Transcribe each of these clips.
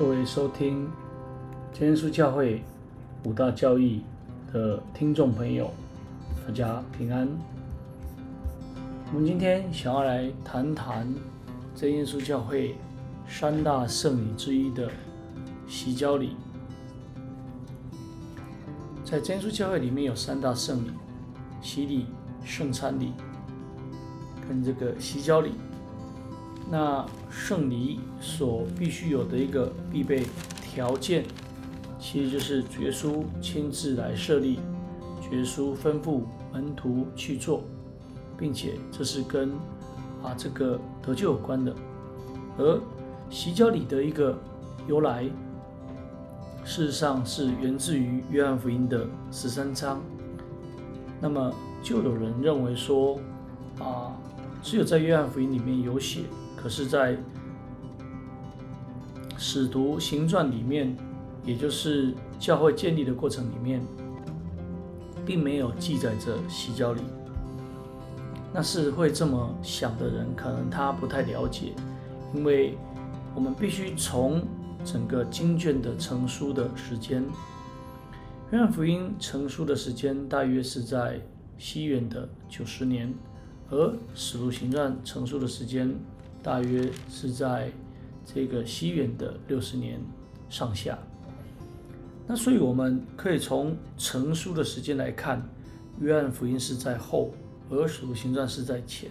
各位收听真耶稣教会五大教义的听众朋友，大家平安。我们今天想要来谈谈真耶稣教会三大圣礼之一的洗脚礼。在真耶稣教会里面有三大圣礼：洗礼、圣餐礼跟这个洗脚礼。那圣礼所必须有的一个必备条件，其实就是绝书亲自来设立，绝书吩咐门徒去做，并且这是跟啊这个得救有关的。而洗脚礼的一个由来，事实上是源自于约翰福音的十三章。那么就有人认为说，啊，只有在约翰福音里面有写。可是，在使徒行传里面，也就是教会建立的过程里面，并没有记载着洗脚礼。那是会这么想的人，可能他不太了解，因为我们必须从整个经卷的成书的时间，约翰福音成书的时间大约是在西元的九十年，而使徒行传成书的时间。大约是在这个西元的六十年上下。那所以我们可以从成书的时间来看，约翰福音是在后，而使徒行传是在前。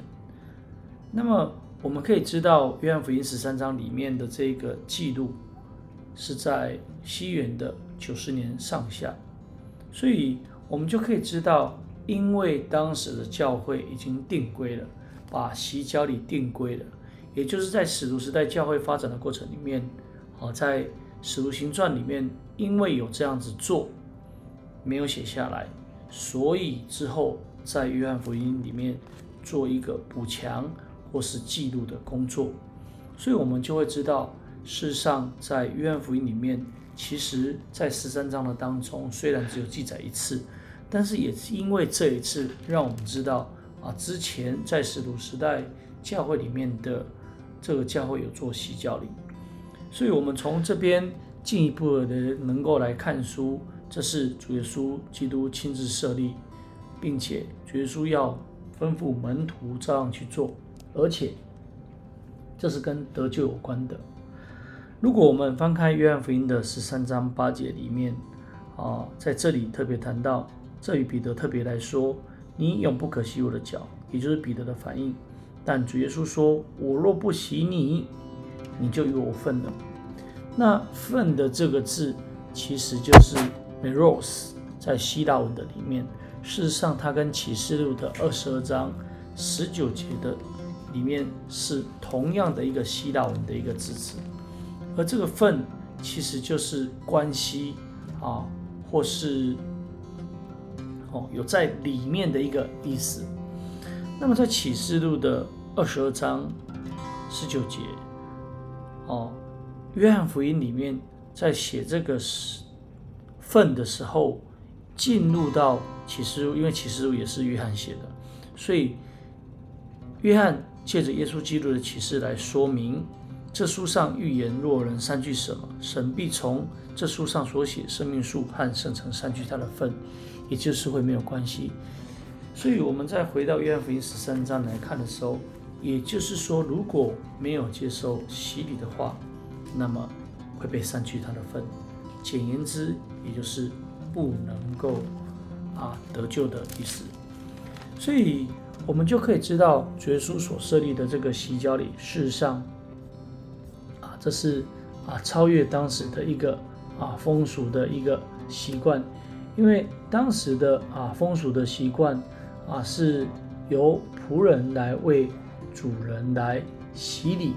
那么我们可以知道，约翰福音十三章里面的这个记录是在西元的九十年上下。所以我们就可以知道，因为当时的教会已经定规了，把洗脚礼定规了。也就是在使徒时代教会发展的过程里面，啊，在使徒行传里面，因为有这样子做，没有写下来，所以之后在约翰福音里面做一个补强或是记录的工作，所以我们就会知道，事实上在约翰福音里面，其实在十三章的当中，虽然只有记载一次，但是也是因为这一次，让我们知道啊，之前在使徒时代教会里面的。这个教会有做洗教礼，所以我们从这边进一步的能够来看书，这是主耶稣基督亲自设立，并且主耶稣要吩咐门徒这样去做，而且这是跟得救有关的。如果我们翻开约翰福音的十三章八节里面，啊，在这里特别谈到，这与彼得特别来说，你永不可洗我的脚，也就是彼得的反应。但主耶稣说：“我若不洗你，你就有我份了。”那“份”的这个字，其实就是 “meros”。在希腊文的里面，事实上它跟启示录的二十二章十九节的里面是同样的一个希腊文的一个字词。而这个“份”其实就是关系啊，或是哦有在里面的一个意思。那么在启示录的二十二章十九节，哦，约翰福音里面在写这个份的时候，进入到启示录，因为启示录也是约翰写的，所以约翰借着耶稣基督的启示来说明，这书上预言若人三句什么，神必从这书上所写生命树和圣城三句他的份，也就是会没有关系。所以，我们再回到约翰福音十三章来看的时候，也就是说，如果没有接受洗礼的话，那么会被删去他的份。简言之，也就是不能够啊得救的意思。所以，我们就可以知道，主耶稣所设立的这个洗脚礼，事实上啊，这是啊超越当时的一个啊风俗的一个习惯，因为当时的啊风俗的习惯。啊，是由仆人来为主人来洗礼，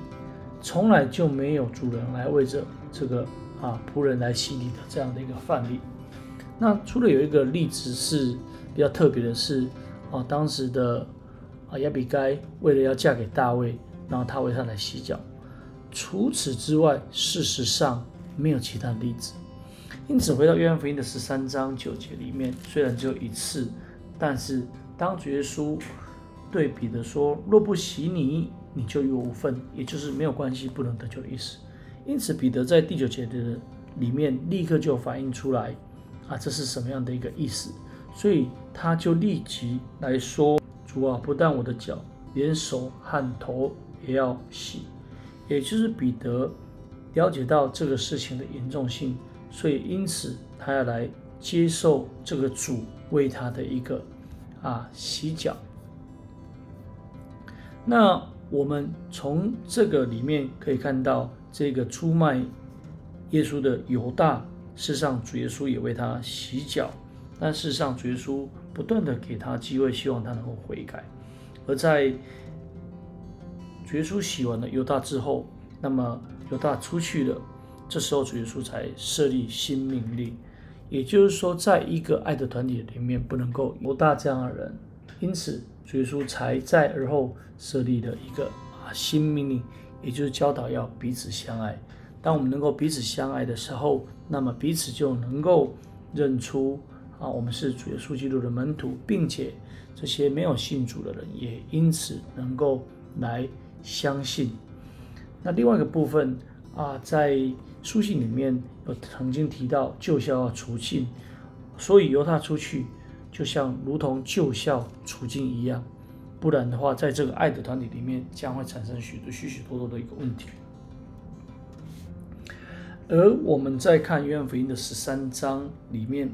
从来就没有主人来为着这个啊仆人来洗礼的这样的一个范例。那除了有一个例子是比较特别的是，啊，当时的啊亚比该为了要嫁给大卫，然后他为他来洗脚。除此之外，事实上没有其他例子。因此，回到约翰福音的十三章九节里面，虽然只有一次，但是。当主耶稣对彼得说：“若不洗你，你就有无份，也就是没有关系，不能得救的意思。因此彼得在第九节的里面立刻就反映出来啊，这是什么样的一个意思？所以他就立即来说：“主啊，不但我的脚，连手和头也要洗。”也就是彼得了解到这个事情的严重性，所以因此他要来接受这个主为他的一个啊洗脚。那我们从这个里面可以看到，这个出卖耶稣的犹大，事实上主耶稣也为他洗脚，但事实上主耶稣不断的给他机会，希望他能够悔改。而在主耶稣洗完了犹大之后，那么犹大出去了，这时候主耶稣才设立新命令，也就是说，在一个爱的团体里面，不能够犹大这样的人，因此。主耶稣才在而后设立了一个啊新命令，也就是教导要彼此相爱。当我们能够彼此相爱的时候，那么彼此就能够认出啊我们是主耶稣基督的门徒，并且这些没有信主的人也因此能够来相信。那另外一个部分啊，在书信里面有曾经提到旧校要除尽，所以由他出去。就像如同旧校除尽一样，不然的话，在这个爱的团体里面，将会产生许多许许多多的一个问题。而我们在看约翰福音的十三章里面，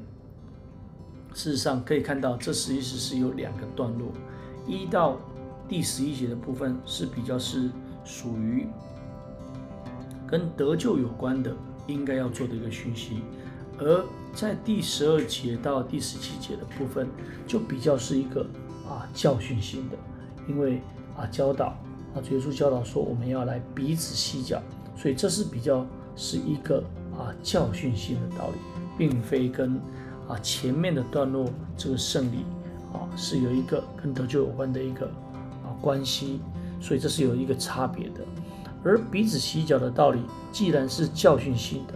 事实上可以看到，这实际是有两个段落，一到第十一节的部分是比较是属于跟得救有关的，应该要做的一个讯息。而在第十二节到第十七节的部分，就比较是一个啊教训性的，因为啊教导啊耶稣教导说我们要来彼此洗脚，所以这是比较是一个啊教训性的道理，并非跟啊前面的段落这个胜利啊是有一个跟得救有关的一个啊关系，所以这是有一个差别的。而彼此洗脚的道理，既然是教训性的。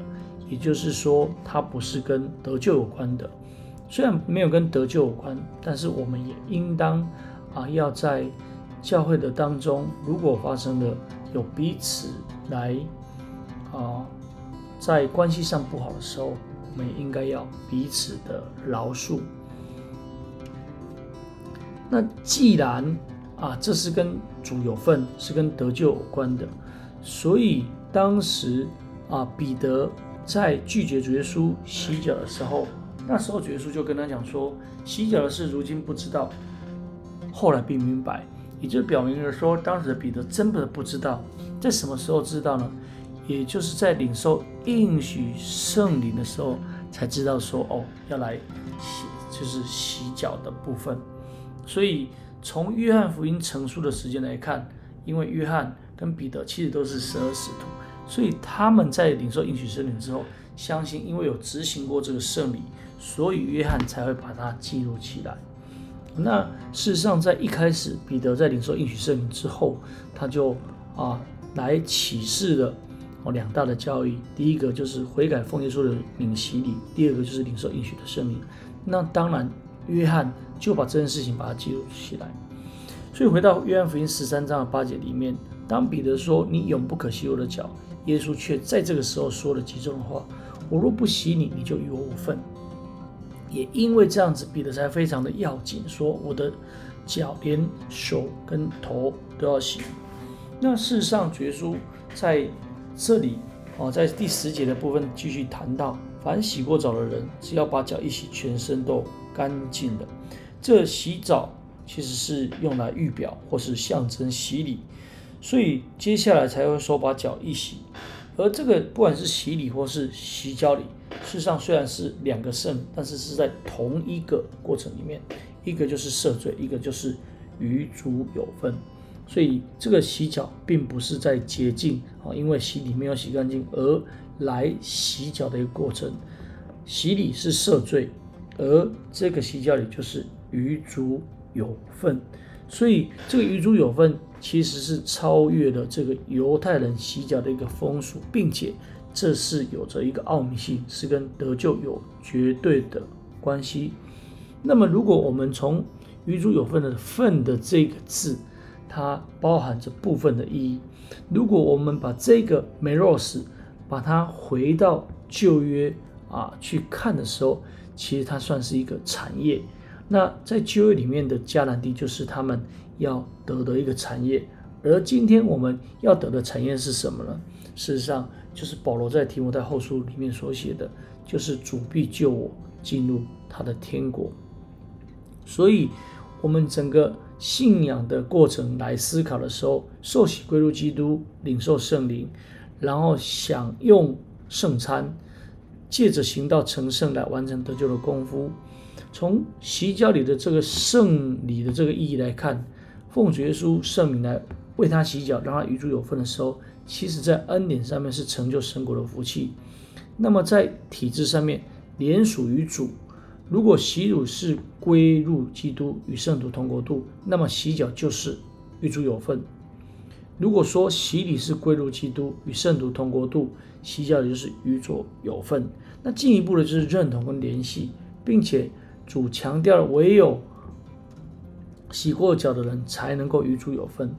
也就是说，它不是跟得救有关的。虽然没有跟得救有关，但是我们也应当啊，要在教会的当中，如果发生了有彼此来啊，在关系上不好的时候，我们也应该要彼此的饶恕。那既然啊，这是跟主有份，是跟得救有关的，所以当时啊，彼得。在拒绝主耶稣洗脚的时候，那时候主耶稣就跟他讲说：“洗脚的事如今不知道，后来并明白。”也就表明了说，当时的彼得真的不知道，在什么时候知道呢？也就是在领受应许圣灵的时候才知道说：“哦，要来洗，就是洗脚的部分。”所以从约翰福音成书的时间来看，因为约翰跟彼得其实都是十二使徒。所以他们在领受应许圣灵之后，相信因为有执行过这个圣礼，所以约翰才会把它记录起来。那事实上，在一开始彼得在领受应许圣灵之后，他就啊来启示了哦两大的教义。第一个就是悔改奉耶稣的名洗礼，第二个就是领受应许的圣灵。那当然，约翰就把这件事情把它记录起来。所以回到约翰福音十三章的八节里面，当彼得说：“你永不可洗我的脚。”耶稣却在这个时候说了几种话：“我若不洗你，你就与我无份。”也因为这样子，彼得才非常的要紧，说：“我的脚连手跟头都要洗。”那事实上，耶稣在这里哦，在第十节的部分继续谈到：凡洗过澡的人，只要把脚一洗，全身都干净了。这洗澡其实是用来预表或是象征洗礼。所以接下来才会说把脚一洗，而这个不管是洗礼或是洗脚礼，事实上虽然是两个圣，但是是在同一个过程里面，一个就是赦罪，一个就是与主有分。所以这个洗脚并不是在洁净啊，因为洗礼没有洗干净而来洗脚的一个过程。洗礼是赦罪，而这个洗脚礼就是与主有份。所以这个与主有份。其实是超越了这个犹太人洗脚的一个风俗，并且这是有着一个奥秘性，是跟得救有绝对的关系。那么，如果我们从“与主有份”的“份”的这个字，它包含着部分的意义。如果我们把这个 “meros” 把它回到旧约啊去看的时候，其实它算是一个产业。那在旧约里面的迦南地就是他们要得的一个产业，而今天我们要得的产业是什么呢？事实上，就是保罗在提摩太后书里面所写的，就是主必救我进入他的天国。所以，我们整个信仰的过程来思考的时候，受洗归入基督，领受圣灵，然后享用圣餐，借着行道成圣来完成得救的功夫。从洗脚里的这个圣礼的这个意义来看，奉主耶稣圣名来为他洗脚，让他与主有份的时候，其实在恩典上面是成就神国的福气。那么在体制上面，连属于主。如果洗乳是归入基督与圣徒同国度，那么洗脚就是与主有份。如果说洗礼是归入基督与圣徒同国度，洗脚就是与主有份。那进一步的就是认同跟联系，并且。主强调，唯有洗过脚的人才能够与主有份。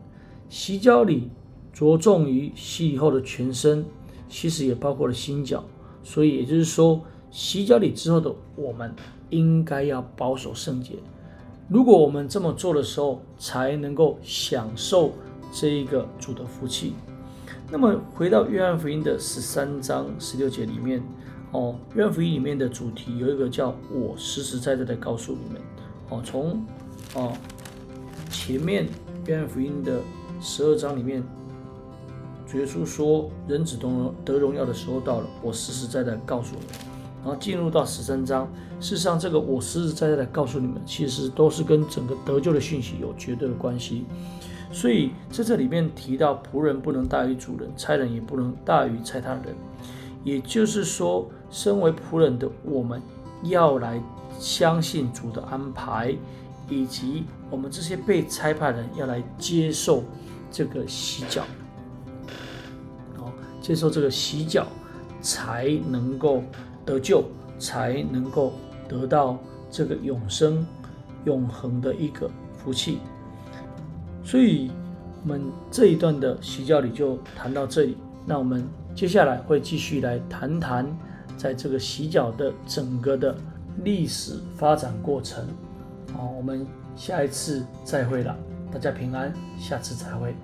洗脚礼着重于洗以后的全身，其实也包括了心脚。所以也就是说，洗脚礼之后的我们应该要保守圣洁。如果我们这么做的时候，才能够享受这一个主的福气。那么回到约翰福音的十三章十六节里面。哦，愿福音里面的主题有一个叫“我实实在在的告诉你们”。哦，从哦前面愿福音的十二章里面，主耶稣说人子得得荣耀的时候到了，我实实在在告诉你们。然后进入到十三章，事实上这个我实实在在的告诉你们，其实都是跟整个得救的讯息有绝对的关系。所以在这里面提到仆人不能大于主人，差人也不能大于差他人。也就是说，身为仆人的我们，要来相信主的安排，以及我们这些被差派人要来接受这个洗脚，哦，接受这个洗脚，才能够得救，才能够得到这个永生、永恒的一个福气。所以，我们这一段的洗脚里就谈到这里。那我们。接下来会继续来谈谈，在这个洗脚的整个的历史发展过程。好，我们下一次再会了，大家平安，下次再会。